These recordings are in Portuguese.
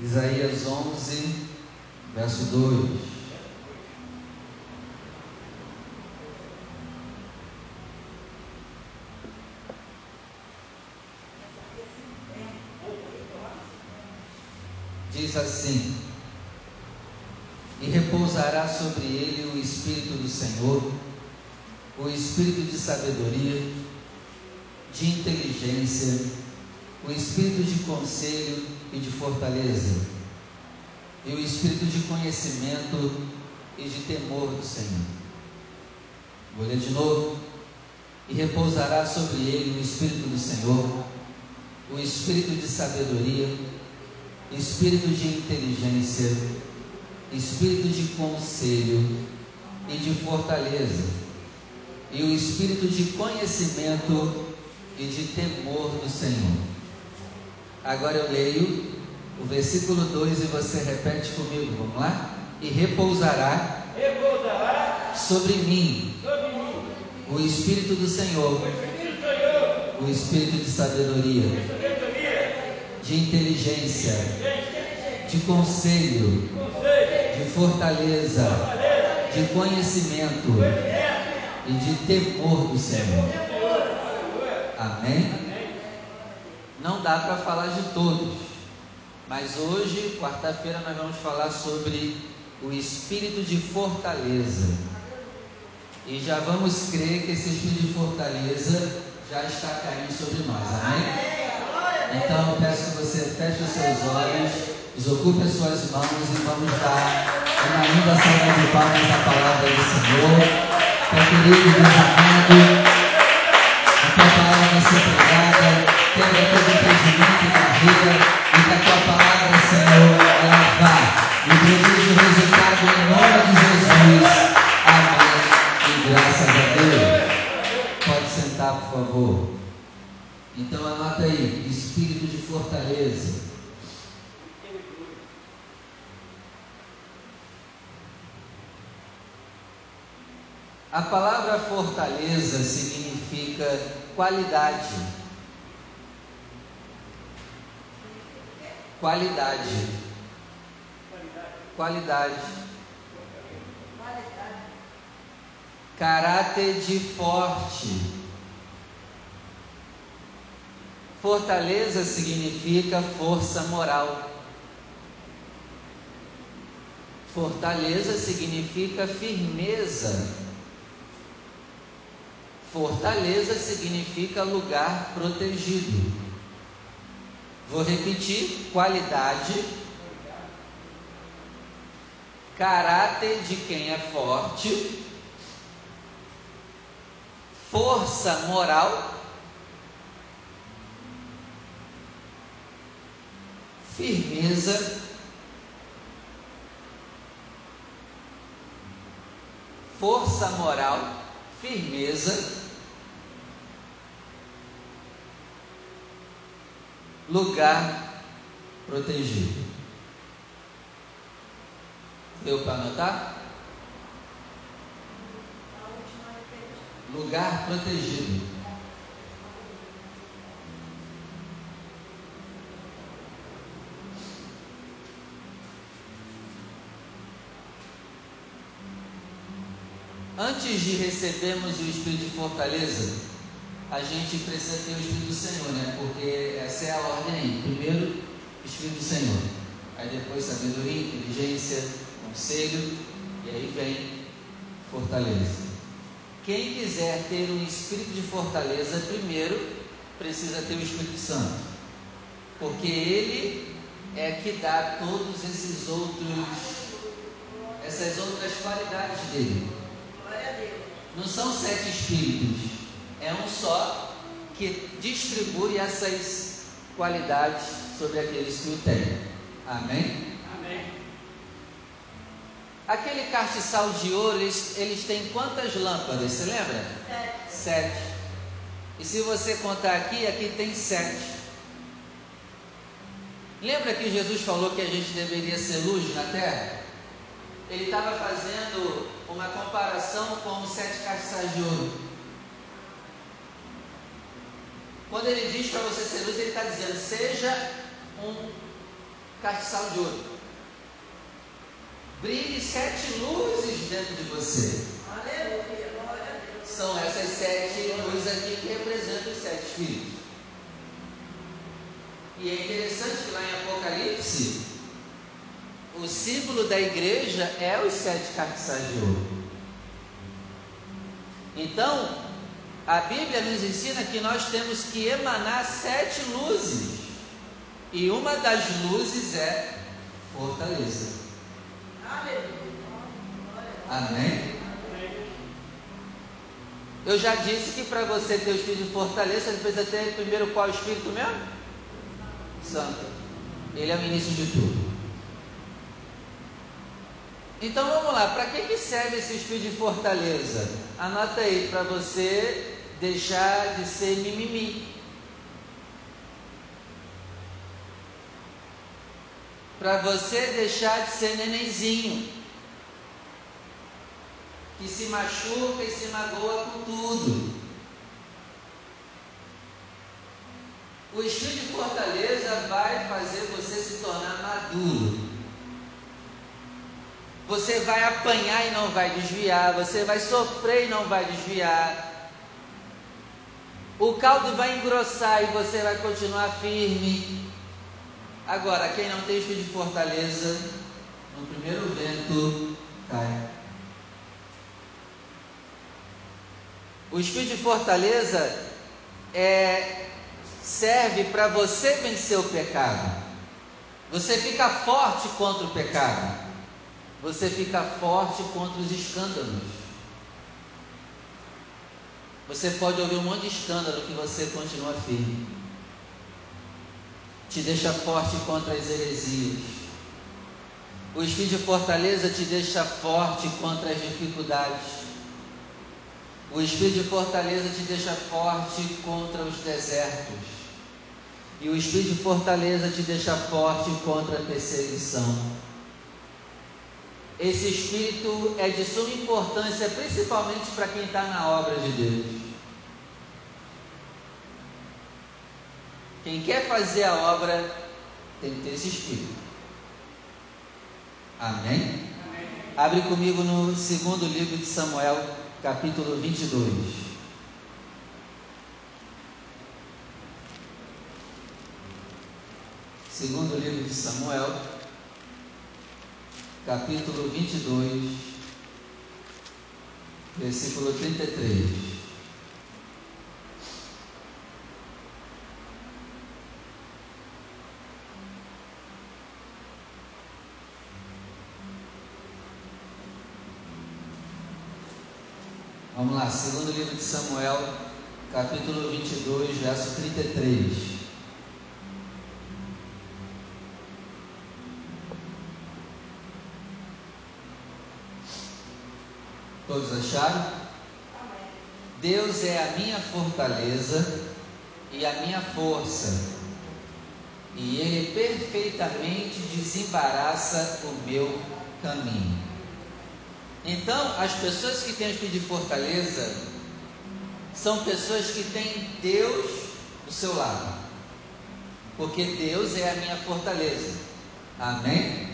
Isaías 11, verso 2. diz assim: E repousará sobre ele o Espírito do Senhor, o Espírito de sabedoria, de inteligência, o Espírito de conselho e de fortaleza, e o Espírito de conhecimento e de temor do Senhor. Vou ler de novo. E repousará sobre ele o Espírito do Senhor, o Espírito de sabedoria, espírito de inteligência, espírito de conselho e de fortaleza, e o espírito de conhecimento e de temor do Senhor. Agora eu leio o versículo 2 e você repete comigo, vamos lá? E repousará, repousará sobre, mim, sobre mim o Espírito do Senhor, o Espírito do Senhor, o Espírito de sabedoria, de sabedoria, de inteligência, de conselho, conselho, de fortaleza, de conhecimento e de temor do Senhor. Amém? Não dá para falar de todos, mas hoje, quarta-feira, nós vamos falar sobre o espírito de fortaleza. E já vamos crer que esse espírito de fortaleza já está caindo sobre nós. Amém? Então peço que você feche os seus olhos, desocupe as suas mãos e vamos dar uma linda salva de palmas à palavra do Senhor. Pai querido, Deus amado, A palavra fortaleza significa qualidade. Qualidade. Qualidade. Caráter de forte. Fortaleza significa força moral. Fortaleza significa firmeza. Fortaleza significa lugar protegido. Vou repetir: qualidade, caráter de quem é forte, força moral, firmeza, força moral, firmeza, lugar protegido. Deu para anotar? Lugar protegido. Antes de recebermos o Espírito de fortaleza, a gente precisa ter o Espírito do Senhor, né? Porque essa é a Espírito do Senhor. Aí depois sabedoria, inteligência, conselho. E aí vem fortaleza. Quem quiser ter um espírito de fortaleza, primeiro precisa ter o Espírito Santo. Porque ele é que dá todos esses outros, essas outras qualidades dele. Não são sete espíritos, é um só que distribui essas qualidades sobre aqueles que o têm. Amém? Amém. Aquele castiçal de ouro, eles, eles têm quantas lâmpadas? Você lembra? Sete. Sete. E se você contar aqui, aqui tem sete. Lembra que Jesus falou que a gente deveria ser luz na terra? Ele estava fazendo uma comparação com os sete castiçais de ouro. Quando ele diz para você ser luz, ele está dizendo: seja um castiçal de ouro. Brilhe sete luzes dentro de você. São essas sete luzes aqui que representam os sete espíritos. E é interessante que lá em Apocalipse, o símbolo da igreja é os sete castiçais de ouro. Então, a Bíblia nos ensina que nós temos que emanar sete luzes. E uma das luzes é fortaleza. Amém? Eu já disse que para você ter o espírito de fortaleza, você precisa ter primeiro qual espírito mesmo? Santo. Ele é o início de tudo. Então vamos lá, para que, que serve esse espírito de fortaleza? Anota aí, para você deixar de ser mimimi. Para você deixar de ser nenenzinho. Que se machuca e se magoa com tudo. O espírito de fortaleza vai fazer você se tornar maduro. Você vai apanhar e não vai desviar, você vai sofrer e não vai desviar. O caldo vai engrossar e você vai continuar firme. Agora, quem não tem espírito de fortaleza, no primeiro vento cai. O espírito de fortaleza é, serve para você vencer o pecado. Você fica forte contra o pecado. Você fica forte contra os escândalos. Você pode ouvir um monte de escândalo que você continua firme. Te deixa forte contra as heresias. O espírito de fortaleza te deixa forte contra as dificuldades. O espírito de fortaleza te deixa forte contra os desertos. E o espírito de fortaleza te deixa forte contra a perseguição. Esse espírito é de suma importância, principalmente para quem está na obra de Deus. Quem quer fazer a obra tem que ter esse espírito. Amém? Amém? Abre comigo no segundo livro de Samuel, capítulo 22. Segundo livro de Samuel, capítulo 22, versículo 33. Vamos lá, segundo livro de Samuel, capítulo 22, verso 33. Todos acharam? Deus é a minha fortaleza e a minha força, e Ele perfeitamente desembaraça o meu caminho. Então, as pessoas que têm espírito de fortaleza são pessoas que têm Deus do seu lado, porque Deus é a minha fortaleza. Amém?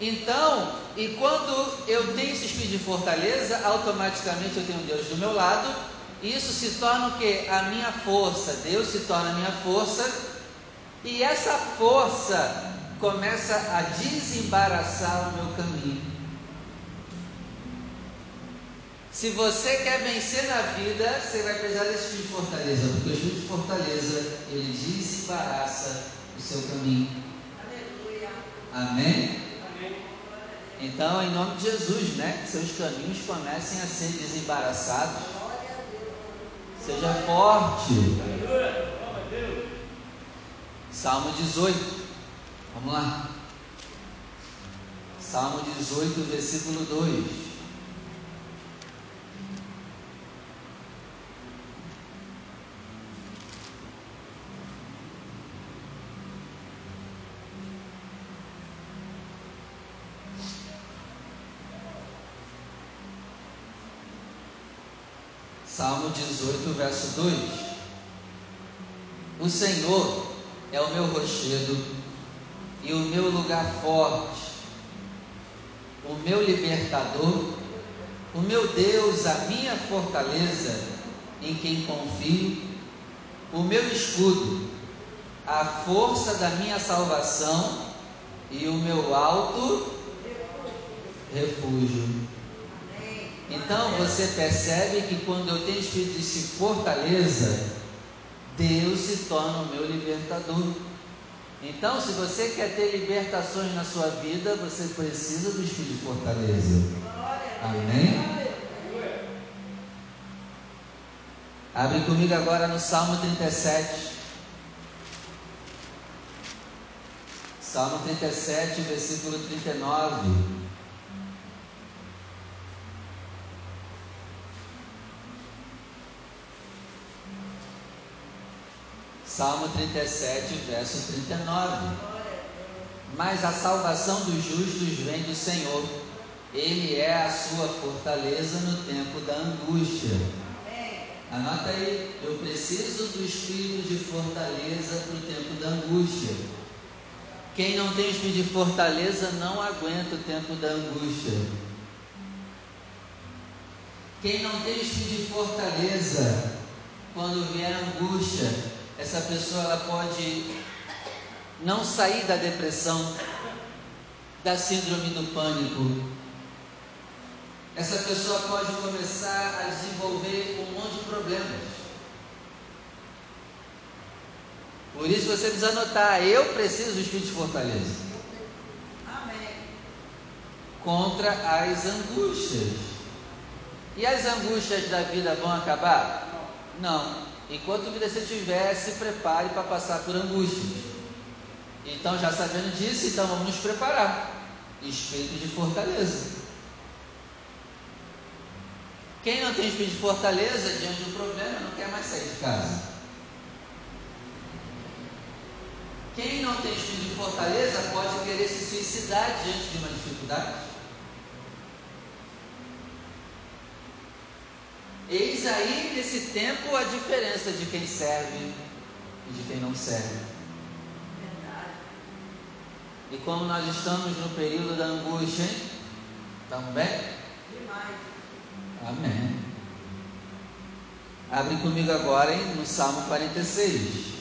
Então, e quando eu tenho esse espírito de fortaleza, automaticamente eu tenho Deus do meu lado, isso se torna o que? A minha força. Deus se torna a minha força, e essa força começa a desembaraçar o meu caminho. Se você quer vencer na vida, você vai precisar desse espírito de fortaleza, porque o espírito de fortaleza ele desembaraça o seu caminho. Aleluia. Amém? Então, em nome de Jesus, né? Seus caminhos comecem a ser desembaraçados. Seja forte. Salmo 18. Vamos lá. Salmo 18, versículo 2. Salmo 18, verso 2. O Senhor é o meu rochedo e o meu lugar forte, o meu libertador, o meu Deus, a minha fortaleza, em quem confio, o meu escudo, a força da minha salvação e o meu alto refúgio. Então você percebe que quando eu tenho espírito de fortaleza, Deus se torna o meu libertador. Então, se você quer ter libertações na sua vida, você precisa do espírito de fortaleza. Amém? Abre comigo agora no Salmo 37. Salmo 37, versículo 39. Salmo 37, verso 39. Mas a salvação dos justos vem do Senhor. Ele é a sua fortaleza no tempo da angústia. Anota aí, eu preciso do espírito de fortaleza para o tempo da angústia. Quem não tem espírito de fortaleza não aguenta o tempo da angústia. Quem não tem espírito de fortaleza, quando vier angústia, essa pessoa ela pode não sair da depressão, da síndrome do pânico. Essa pessoa pode começar a desenvolver um monte de problemas. Por isso você precisa anotar, eu preciso do Espírito de fortaleza. Amém. Contra as angústias. E as angústias da vida vão acabar? Não. Enquanto vida você tiver, se prepare para passar por angústias. Então, já sabendo disso, então vamos nos preparar. Espírito de fortaleza. Quem não tem espírito de fortaleza diante do problema não quer mais sair de casa. Quem não tem espírito de fortaleza pode querer se suicidar diante de uma dificuldade. Eis aí nesse tempo a diferença de quem serve e de quem não serve. E como nós estamos no período da angústia, hein? Estamos bem? Demais. Amém. Abre comigo agora hein, no Salmo 46.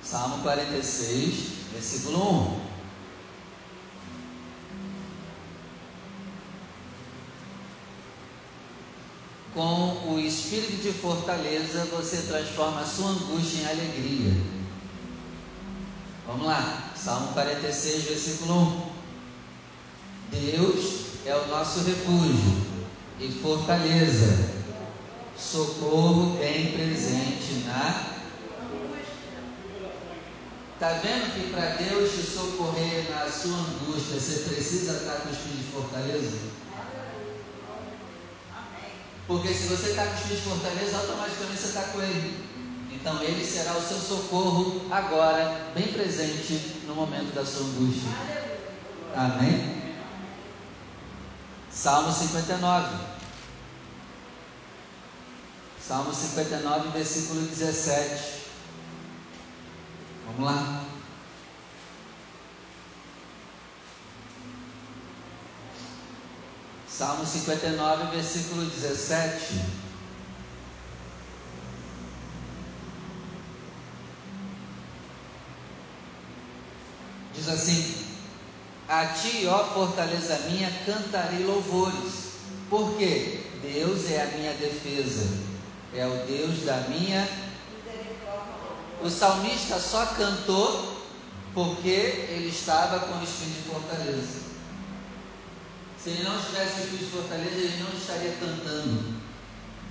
Salmo 46, versículo 1. Com o espírito de fortaleza, você transforma a sua angústia em alegria. Vamos lá, Salmo 46, versículo 1. Deus é o nosso refúgio e fortaleza, socorro bem presente na. Está vendo que para Deus te socorrer na sua angústia, você precisa estar com o espírito de fortaleza? Porque se você está com o espírito de fortaleza, automaticamente você está com ele. Então ele será o seu socorro agora, bem presente no momento da sua angústia. Amém? Salmo 59. Salmo 59, versículo 17. Vamos lá. Salmo 59, versículo 17. Diz assim: A ti, ó fortaleza minha, cantarei louvores, porque Deus é a minha defesa, é o Deus da minha. O salmista só cantou porque ele estava com o espírito de fortaleza. Se ele não tivesse o espírito de fortaleza, ele não estaria cantando.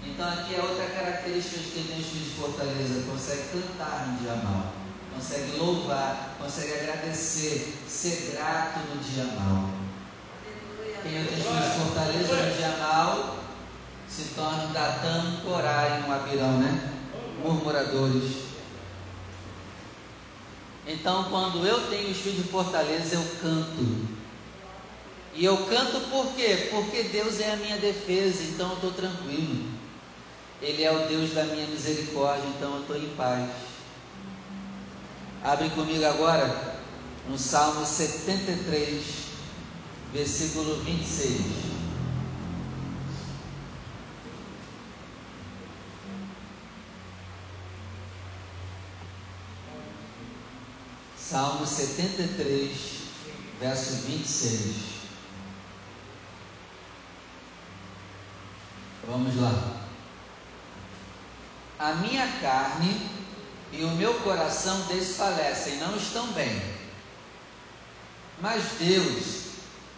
Então aqui é outra característica de quem tem o espírito de fortaleza, consegue cantar no dia mal, consegue louvar, consegue agradecer, ser grato no dia mal. Quem tem espírito de fortaleza no dia mal se torna um Datã, um Corá e um Abirão, né? Murmuradores. Então, quando eu tenho o espírito de fortaleza, eu canto. E eu canto por quê? Porque Deus é a minha defesa, então eu estou tranquilo. Ele é o Deus da minha misericórdia, então eu estou em paz. Abre comigo agora no Salmo 73, versículo 26. Salmo 73, verso 26. Vamos lá. A minha carne e o meu coração desfalecem, não estão bem. Mas Deus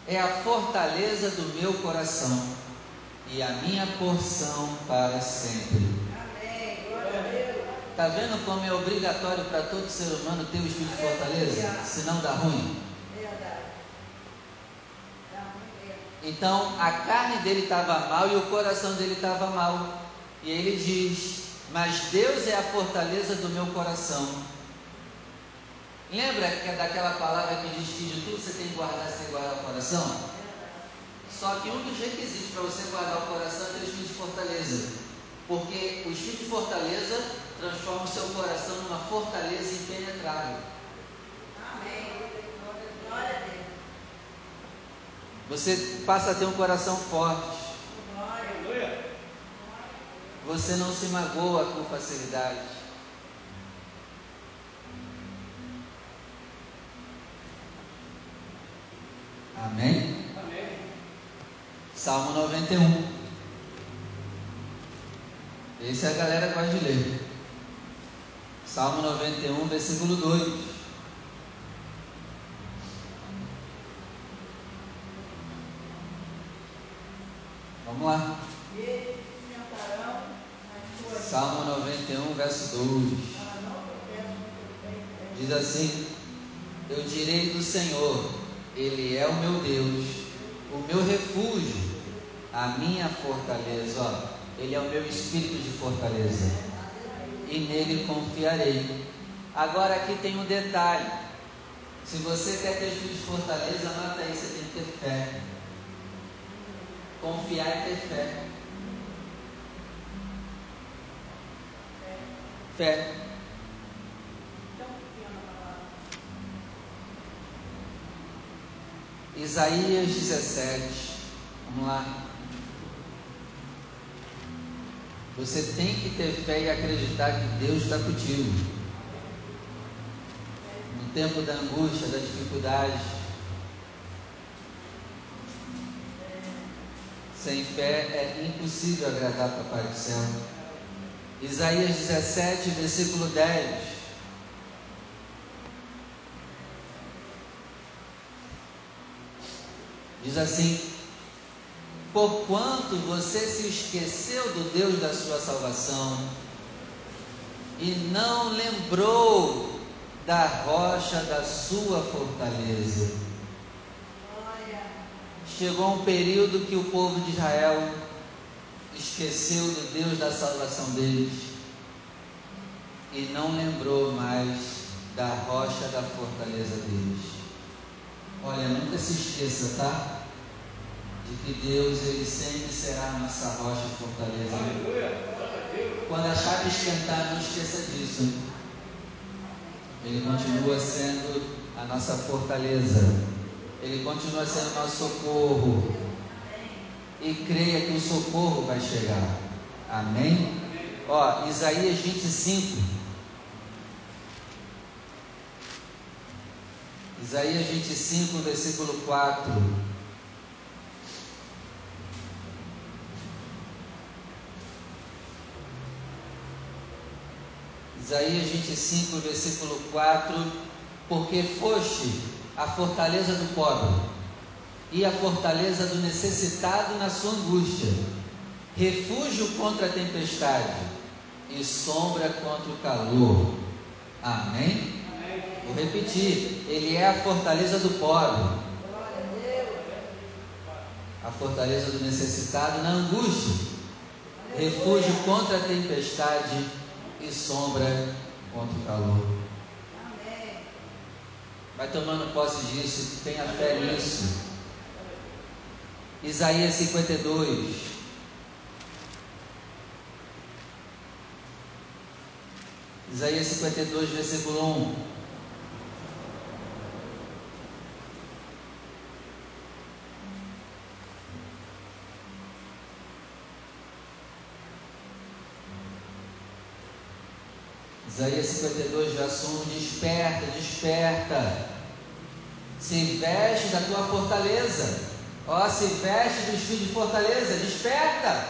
é a fortaleza do meu coração e a minha porção para sempre. Amém. Glória a Deus. Está vendo como é obrigatório para todo ser humano ter o espírito de fortaleza? Senão dá ruim. Verdade. Dá muito medo. Então a carne dele estava mal e o coração dele estava mal. E ele diz: Mas Deus é a fortaleza do meu coração. Lembra que é daquela palavra que diz que de tudo você tem que guardar, você guardar o coração? Só que um dos requisitos para você guardar o coração é o espírito de fortaleza. Porque o espírito de fortaleza transforma o seu coração numa fortaleza impenetrável. Amém. Glória a Deus. Você passa a ter um coração forte. Você não se magoa com facilidade. Amém? Amém. Salmo 91. Esse a galera gosta de ler. Salmo 91, versículo 2. Vamos lá. Salmo 91, verso 2. para não tropeçam no seu peito. Diz assim: Eu direi do Senhor, Ele é o meu Deus, o meu refúgio, a minha fortaleza. Ó, Ele é o meu espírito de fortaleza, e nele confiarei. Agora aqui tem um detalhe: se você quer ter espírito de fortaleza, anota aí, você tem que ter fé. Confiar é ter fé. Fé. Isaías 17. Vamos lá. Você tem que ter fé e acreditar que Deus está contigo. No tempo da angústia, da dificuldade. Sem fé é impossível agradar Papai do céu. Isaías 17, versículo 10. Diz assim: Porquanto você se esqueceu do Deus da sua salvação e não lembrou da rocha da sua fortaleza. Chegou um período que o povo de Israel esqueceu do Deus da salvação deles e não lembrou mais da rocha da fortaleza deles. Olha, nunca se esqueça, tá? De que Deus, Ele sempre será a nossa rocha e fortaleza. Quando a chave esquentar, não esqueça disso. hein? Ele continua sendo a nossa fortaleza. Ele continua sendo nosso socorro. E creia que o socorro vai chegar. Amém? Ó, Isaías 25. Isaías 25, versículo 4. Isaías 25, versículo 4: Porque foste a fortaleza do pobre e a fortaleza do necessitado na sua angústia, refúgio contra a tempestade e sombra contra o calor. Amém? Vou repetir: Ele é a fortaleza do pobre, a fortaleza do necessitado na angústia, refúgio contra a tempestade e sombra contra o calor. Vai tomando posse disso, tenha fé nisso. Isaías 52. Isaías 52, versículo 1. Isaías 52, verso 1: Desperta, desperta, se veste da tua fortaleza, ó, se veste dos filhos de fortaleza, desperta,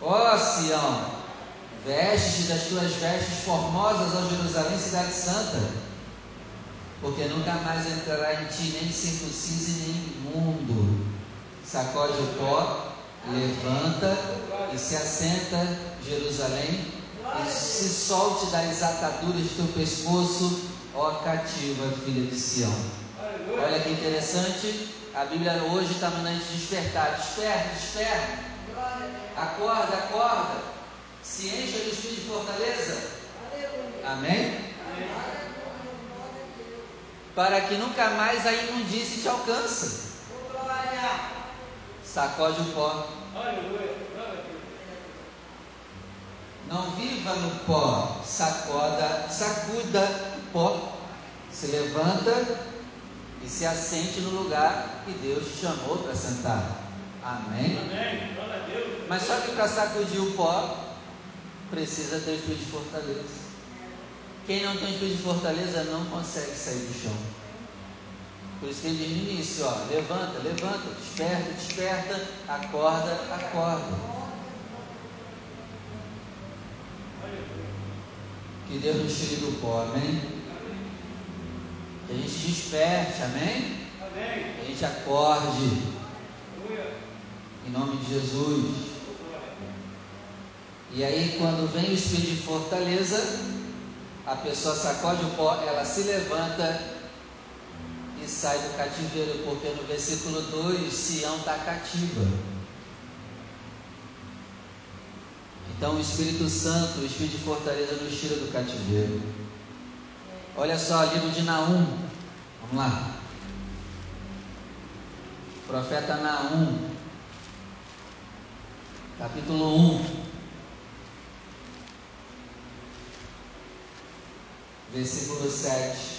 ó Sião, veste das tuas vestes formosas, ó Jerusalém, cidade santa, porque nunca mais entrará em ti nem circunciso nem imundo, sacode o pó, levanta e se assenta, Jerusalém, se solte das ataduras do teu pescoço, ó cativa, filha de Sião. Olha que interessante, a Bíblia hoje está mandando te despertar. Desperta, desperta. Acorda, acorda. Se encha do espírito de fortaleza. Amém? Para que nunca mais a imundície te alcance. Sacode o pó. Não viva no pó, sacoda, sacuda o pó, se levanta e se assente no lugar que Deus te chamou para sentar. Amém? Amém. Mas só que para sacudir o pó, precisa ter espírito de fortaleza. Quem não tem espírito de fortaleza não consegue sair do chão. Por isso que ele diz no início, ó, levanta, levanta, desperta, desperta, acorda, acorda. Que Deus nos tire do pó, amém? Que a gente desperte, amém? Amém. Que a gente acorde, Aleluia. em nome de Jesus. E aí, quando vem o espírito de fortaleza, a pessoa sacode o pó, ela se levanta e sai do cativeiro, porque no versículo 2, Sião está cativa. Então, o Espírito Santo, o Espírito de fortaleza, nos tira do cativeiro. Olha só, livro de Naum. Vamos lá. Profeta Naum, capítulo 1. Versículo 7.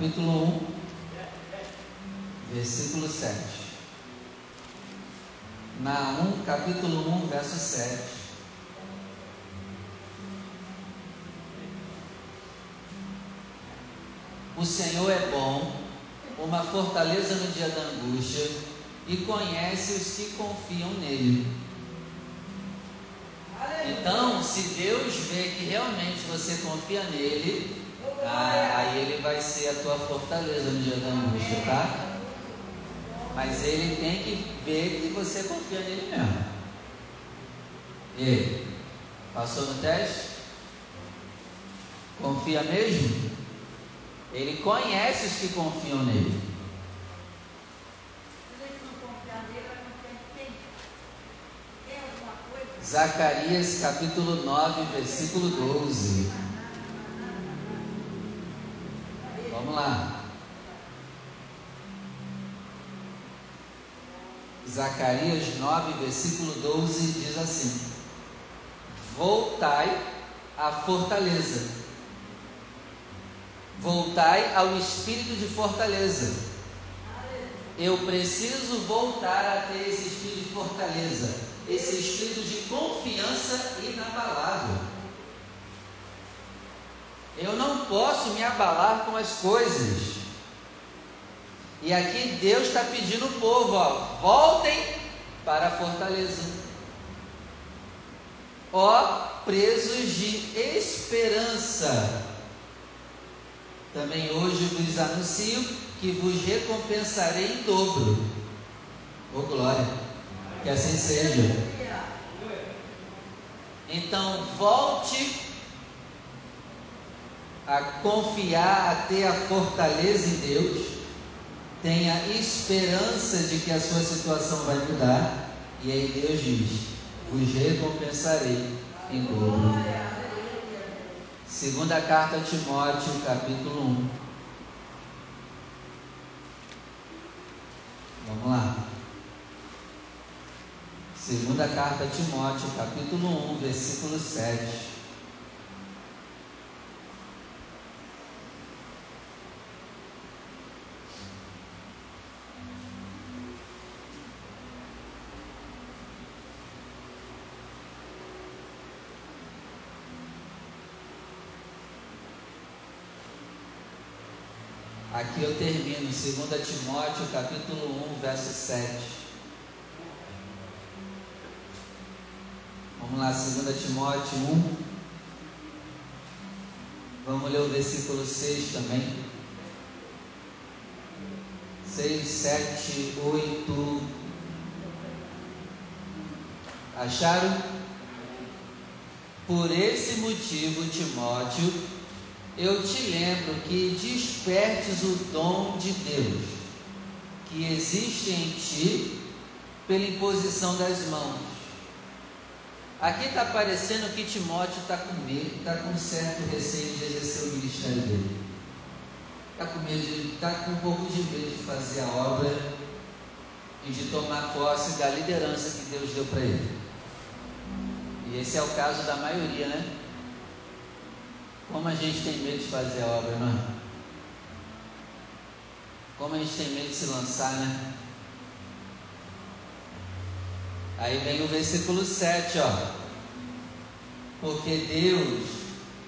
Capítulo 1, versículo 7. Naum, capítulo 1, verso 7. O Senhor é bom, uma fortaleza no dia da angústia, e conhece os que confiam nele. Então, se Deus vê que realmente você confia nele, ah, aí ele vai ser a tua fortaleza no dia da angústia, tá? Mas ele tem que ver que você confia nele mesmo. E aí? Passou no teste? Confia mesmo? Ele conhece os que confiam nele. Zacarias capítulo 9, versículo 12. Vamos lá. Zacarias 9, versículo 12 diz assim: Voltai à fortaleza, voltai ao espírito de fortaleza. Eu preciso voltar a ter esse espírito de fortaleza, esse espírito de confiança inabalável. Eu não posso me abalar com as coisas. E aqui Deus está pedindo o povo, ó, voltem para a fortaleza. Ó, presos de esperança. Também hoje vos anuncio que vos recompensarei em dobro. Ô glória, que assim seja. Então volte a confiar, a ter a fortaleza em Deus, tenha esperança de que a sua situação vai mudar, e aí Deus diz: vos recompensarei em dobro. Segunda carta a Timóteo, capítulo 1. Vamos lá. Segunda carta a Timóteo, capítulo 1, versículo 7. Aqui eu termino, 2 Timóteo, capítulo 1, verso 7. Vamos lá, 2 Timóteo 1. Vamos ler o versículo 6 também. 6, 7, 8. Acharam? Por esse motivo, Timóteo, eu te lembro que despertes o dom de Deus que existe em ti pela imposição das mãos. Aqui está parecendo que Timóteo está com medo, está com certo receio de exercer o ministério dele. Está com medo, está com um pouco de medo de fazer a obra e de tomar posse da liderança que Deus deu para ele. E esse é o caso da maioria, né? Como a gente tem medo de fazer a obra, é? Como a gente tem medo de se lançar, né? Aí vem o versículo 7, ó. Porque Deus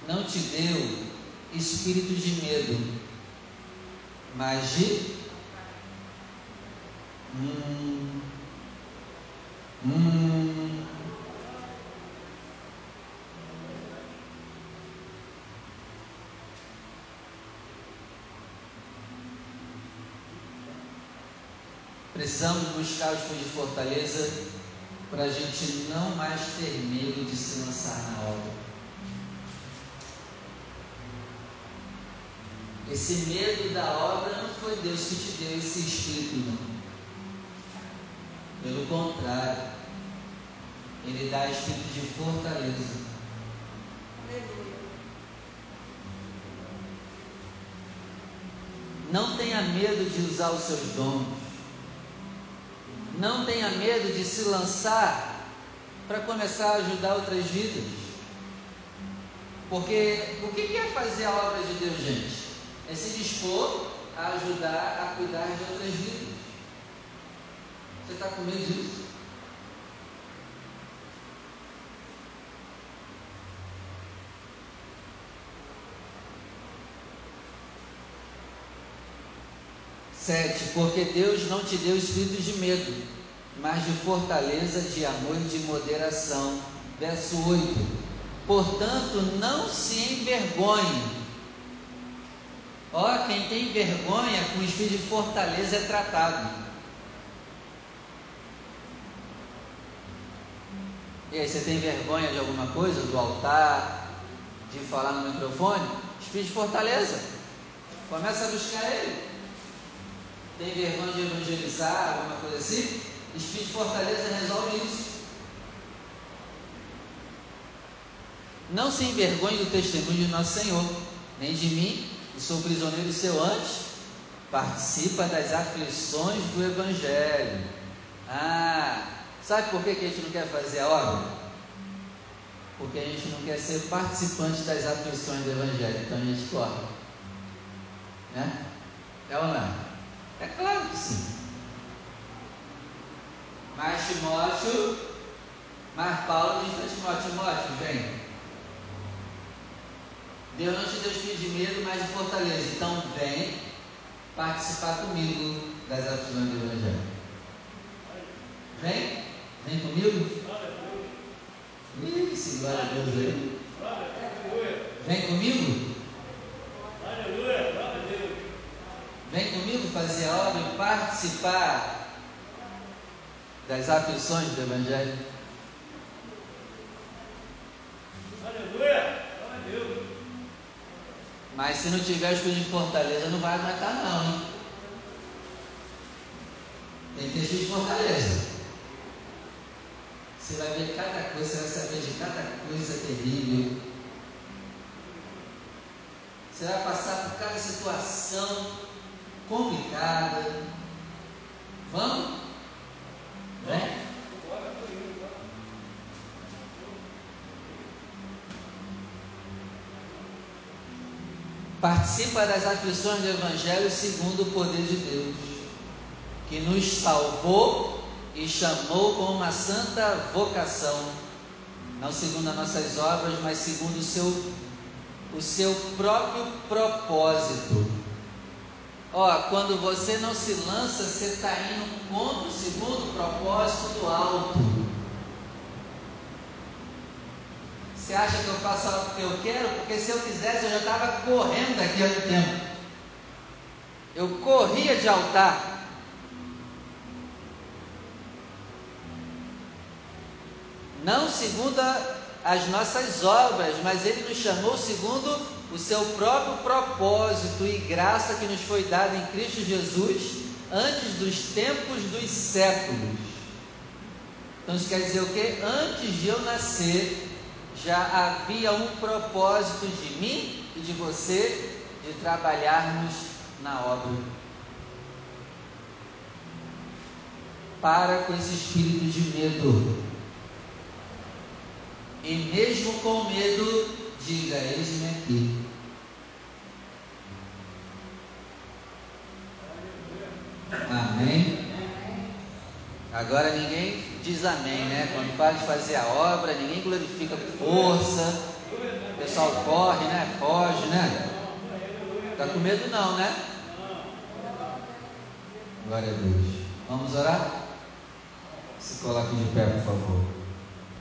não te deu espírito de medo, mas de. Hum, hum, Precisamos buscar os de fortaleza para a gente não mais ter medo de se lançar na obra. Esse medo da obra não foi Deus que te deu esse espírito, não. Pelo contrário, Ele dá espírito de fortaleza. Não tenha medo de usar os seus dons. Não tenha medo de se lançar para começar a ajudar outras vidas. Porque o que é fazer a obra de Deus, gente? É se dispor a ajudar a cuidar de outras vidas. Você está com medo disso? Sete, porque Deus não te deu espírito de medo, mas de fortaleza, de amor e de moderação. Verso 8. Portanto, não se envergonhe. Ó, quem tem vergonha com espírito de fortaleza é tratado. E aí, você tem vergonha de alguma coisa, do altar, de falar no microfone? Espírito de fortaleza. Começa a buscar ele tem vergonha de evangelizar, alguma coisa assim, Espírito de Fortaleza resolve isso. Não se envergonhe do testemunho de nosso Senhor, nem de mim, que sou prisioneiro seu antes, participa das aflições do Evangelho. Ah, sabe por que, que a gente não quer fazer a obra? Porque a gente não quer ser participante das aflições do Evangelho, então a gente corre. Né? É ou não? É? Claro que sim. Mas Timóteo, mas Paulo diz para Timóteo, Timóteo, vem. Deus não te deu espírito de medo, mas de fortaleza. Então vem participar comigo das ações do Evangelho. Vem? Vem comigo? Isso, glória a Deus aí. Vem comigo? Aleluia, glória a Deus. Vem comigo fazer a obra e participar das aflições do Evangelho. Aleluia! Glória a Deus! Mas se não tiver espírito de fortaleza, não vai aguentar, não, hein? Tem que ter espírito de fortaleza. Você vai ver cada coisa, você vai saber de cada coisa terrível. Você vai passar por cada situação complicada. Vamos? Vem? Participa das aflições do Evangelho segundo o poder de Deus, que nos salvou e chamou com uma santa vocação, não segundo as nossas obras, mas segundo o seu, o seu próprio propósito Ó, quando você não se lança, você está indo contra o segundo propósito do alto. Você acha que eu faço algo que eu quero? Porque se eu quisesse, eu já estava correndo daqui a tempo. Eu corria de altar. Não segundo as nossas obras, mas Ele nos chamou segundo o seu próprio propósito e graça que nos foi dada em Cristo Jesus antes dos tempos dos séculos. Então isso quer dizer o que? Antes de eu nascer, já havia um propósito de mim e de você de trabalharmos na obra. Para com esse espírito de medo. E mesmo com medo, diga: Eis-me aqui. Amém? Agora ninguém diz amém, né? Quando fala de fazer a obra, ninguém glorifica com força. O pessoal corre, né? Foge, né? Tá com medo não, né? Glória a Deus. Vamos orar? Se coloque de pé, por favor.